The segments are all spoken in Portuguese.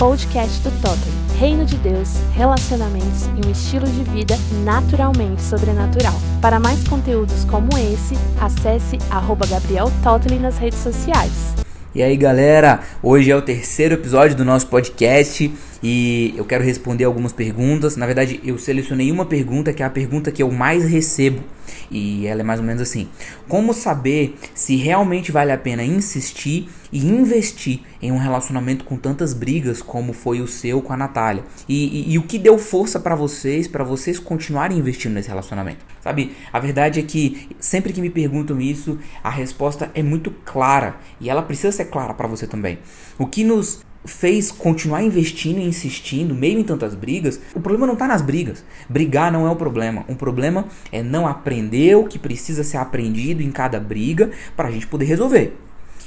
podcast do Totem. Reino de Deus, relacionamentos e um estilo de vida naturalmente sobrenatural. Para mais conteúdos como esse, acesse arroba Gabriel Totley nas redes sociais. E aí galera, hoje é o terceiro episódio do nosso podcast e eu quero responder algumas perguntas. Na verdade, eu selecionei uma pergunta que é a pergunta que eu mais recebo e ela é mais ou menos assim: Como saber se realmente vale a pena insistir e investir em um relacionamento com tantas brigas como foi o seu com a Natália? E, e, e o que deu força para vocês, para vocês continuarem investindo nesse relacionamento? Sabe, a verdade é que sempre que me perguntam isso, a resposta é muito clara e ela precisa ser clara para você também. O que nos fez continuar investindo e insistindo, meio em tantas brigas, o problema não está nas brigas. Brigar não é o problema. O problema é não aprender o que precisa ser aprendido em cada briga para a gente poder resolver.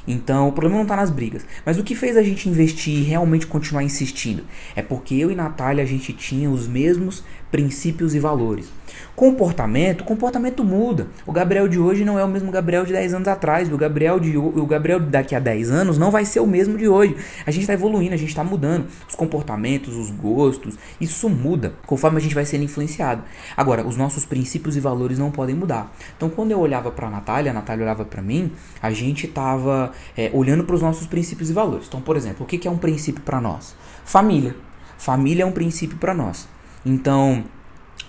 Então, o problema não está nas brigas. Mas o que fez a gente investir e realmente continuar insistindo? É porque eu e Natália a gente tinha os mesmos princípios e valores. Comportamento, comportamento muda. O Gabriel de hoje não é o mesmo Gabriel de 10 anos atrás. O Gabriel de o Gabriel daqui a 10 anos não vai ser o mesmo de hoje. A gente está evoluindo, a gente está mudando. Os comportamentos, os gostos, isso muda conforme a gente vai sendo influenciado. Agora, os nossos princípios e valores não podem mudar. Então, quando eu olhava para a Natália, a Natália olhava para mim, a gente estava é, olhando para os nossos princípios e valores. Então, por exemplo, o que, que é um princípio para nós? Família. Família é um princípio para nós. Então,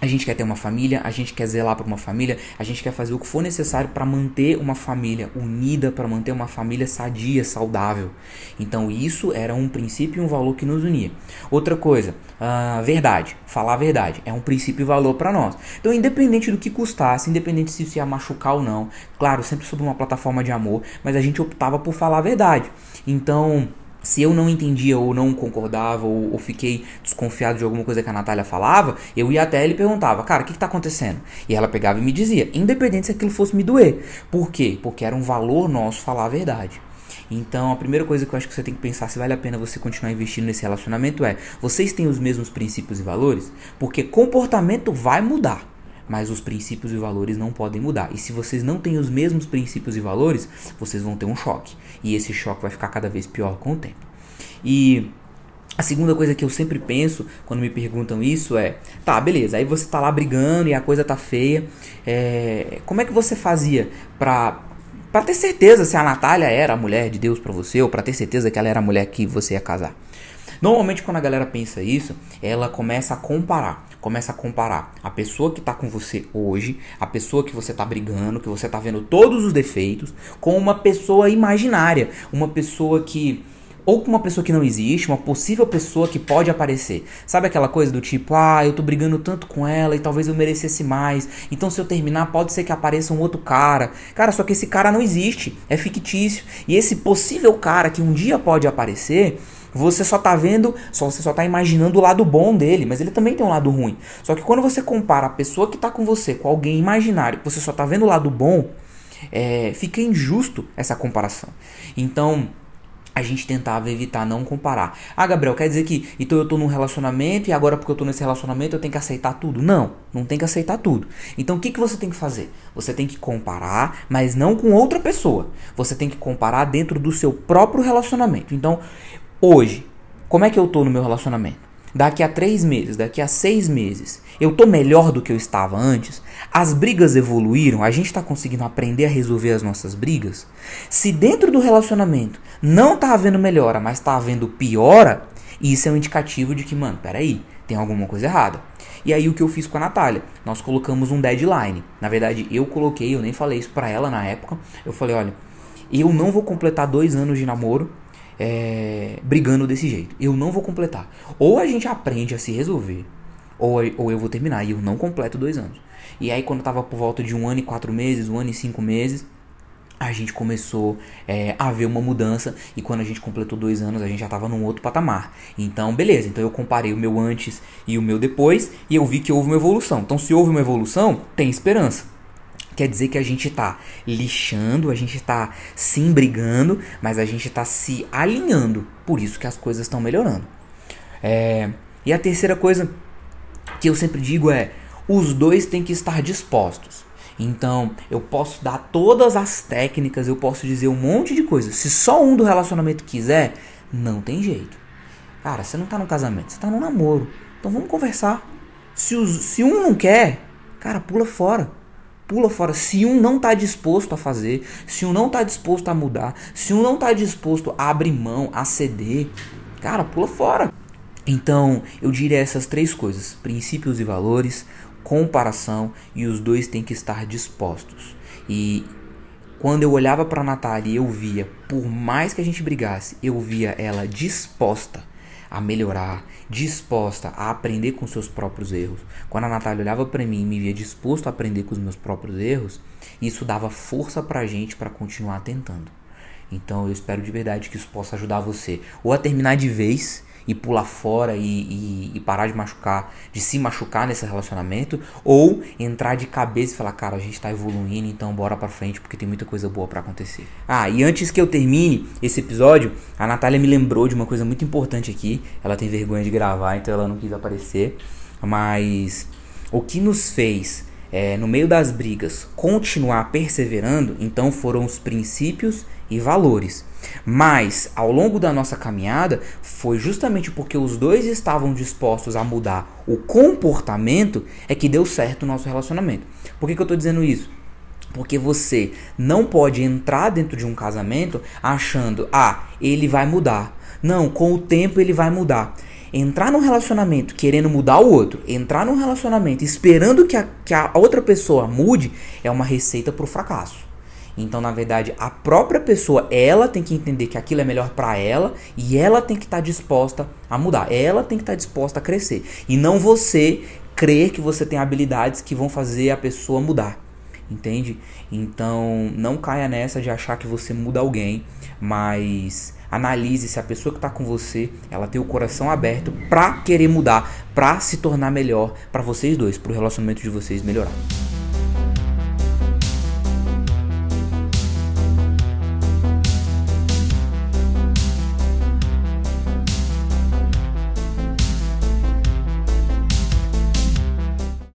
a gente quer ter uma família, a gente quer zelar por uma família, a gente quer fazer o que for necessário para manter uma família unida, para manter uma família sadia, saudável. Então isso era um princípio e um valor que nos unia. Outra coisa, a verdade, falar a verdade, é um princípio e valor para nós. Então independente do que custasse, independente se isso ia machucar ou não, claro, sempre sob uma plataforma de amor, mas a gente optava por falar a verdade. Então se eu não entendia ou não concordava ou, ou, fiquei desconfiado de alguma coisa que a Natália falava, eu ia até ela e perguntava, cara, o que, está acontecendo? E ela pegava e me dizia, independente se aquilo fosse me doer. Por quê? Porque era um valor nosso falar a verdade. Então, a primeira coisa que eu acho que você tem que pensar se vale a pena você continuar investindo nesse relacionamento é: vocês têm os mesmos princípios e valores? Porque comportamento vai mudar mas os princípios e valores não podem mudar. E se vocês não têm os mesmos princípios e valores, vocês vão ter um choque. E esse choque vai ficar cada vez pior com o tempo. E a segunda coisa que eu sempre penso quando me perguntam isso é: tá, beleza, aí você tá lá brigando e a coisa tá feia. É, como é que você fazia pra, pra ter certeza se a Natália era a mulher de Deus para você ou pra ter certeza que ela era a mulher que você ia casar? Normalmente quando a galera pensa isso, ela começa a comparar. Começa a comparar a pessoa que está com você hoje, a pessoa que você está brigando, que você está vendo todos os defeitos, com uma pessoa imaginária, uma pessoa que ou com uma pessoa que não existe, uma possível pessoa que pode aparecer. Sabe aquela coisa do tipo, ah, eu tô brigando tanto com ela e talvez eu merecesse mais. Então se eu terminar, pode ser que apareça um outro cara. Cara, só que esse cara não existe, é fictício. E esse possível cara que um dia pode aparecer, você só tá vendo, só você só tá imaginando o lado bom dele, mas ele também tem um lado ruim. Só que quando você compara a pessoa que tá com você com alguém imaginário, você só tá vendo o lado bom, é, fica injusto essa comparação. Então, a gente tentava evitar não comparar. Ah, Gabriel, quer dizer que então eu tô num relacionamento e agora porque eu tô nesse relacionamento eu tenho que aceitar tudo? Não, não tem que aceitar tudo. Então o que, que você tem que fazer? Você tem que comparar, mas não com outra pessoa. Você tem que comparar dentro do seu próprio relacionamento. Então, Hoje, como é que eu tô no meu relacionamento? Daqui a três meses, daqui a seis meses, eu tô melhor do que eu estava antes? As brigas evoluíram? A gente está conseguindo aprender a resolver as nossas brigas? Se dentro do relacionamento não tá havendo melhora, mas tá havendo piora, isso é um indicativo de que, mano, peraí, tem alguma coisa errada. E aí o que eu fiz com a Natália? Nós colocamos um deadline. Na verdade, eu coloquei, eu nem falei isso pra ela na época. Eu falei, olha, eu não vou completar dois anos de namoro é, brigando desse jeito. Eu não vou completar. Ou a gente aprende a se resolver, ou, ou eu vou terminar e eu não completo dois anos. E aí, quando tava por volta de um ano e quatro meses, um ano e cinco meses, a gente começou é, a ver uma mudança e quando a gente completou dois anos a gente já estava num outro patamar. Então, beleza. Então eu comparei o meu antes e o meu depois e eu vi que houve uma evolução. Então, se houve uma evolução, tem esperança. Quer dizer que a gente está lixando, a gente está se brigando, mas a gente está se alinhando. Por isso que as coisas estão melhorando. É, e a terceira coisa que eu sempre digo é: os dois têm que estar dispostos. Então, eu posso dar todas as técnicas, eu posso dizer um monte de coisas. Se só um do relacionamento quiser, não tem jeito. Cara, você não tá no casamento, você tá no namoro. Então vamos conversar. Se, os, se um não quer, cara, pula fora. Pula fora. Se um não tá disposto a fazer, se um não tá disposto a mudar, se um não tá disposto a abrir mão, a ceder, cara, pula fora. Então, eu diria essas três coisas: princípios e valores, comparação e os dois têm que estar dispostos. E quando eu olhava para Natália, eu via, por mais que a gente brigasse, eu via ela disposta a melhorar, disposta a aprender com seus próprios erros. Quando a Natália olhava para mim e me via disposto a aprender com os meus próprios erros, isso dava força pra gente para continuar tentando. Então eu espero de verdade que isso possa ajudar você ou a terminar de vez e pular fora e, e, e, parar de machucar, de se machucar nesse relacionamento, ou entrar de cabeça e falar, cara, a gente tá evoluindo, então bora pra frente porque tem muita coisa boa para acontecer. Ah, e antes que eu termine esse episódio, a Natália me lembrou de uma coisa muito importante aqui. Ela tem vergonha de gravar, então ela não quis aparecer. Mas o que nos fez é, no meio das brigas, continuar perseverando, então foram os princípios e valores. Mas ao longo da nossa caminhada, foi justamente porque os dois estavam dispostos a mudar o comportamento é que deu certo o nosso relacionamento. Por que, que eu estou dizendo isso? Porque você não pode entrar dentro de um casamento achando, ah, ele vai mudar. Não, com o tempo ele vai mudar entrar num relacionamento querendo mudar o outro, entrar num relacionamento esperando que a, que a outra pessoa mude, é uma receita pro fracasso. Então, na verdade, a própria pessoa, ela tem que entender que aquilo é melhor para ela e ela tem que estar tá disposta a mudar. Ela tem que estar tá disposta a crescer. E não você crer que você tem habilidades que vão fazer a pessoa mudar. Entende? Então, não caia nessa de achar que você muda alguém, mas Analise se a pessoa que está com você, ela tem o coração aberto para querer mudar, para se tornar melhor para vocês dois, para o relacionamento de vocês melhorar.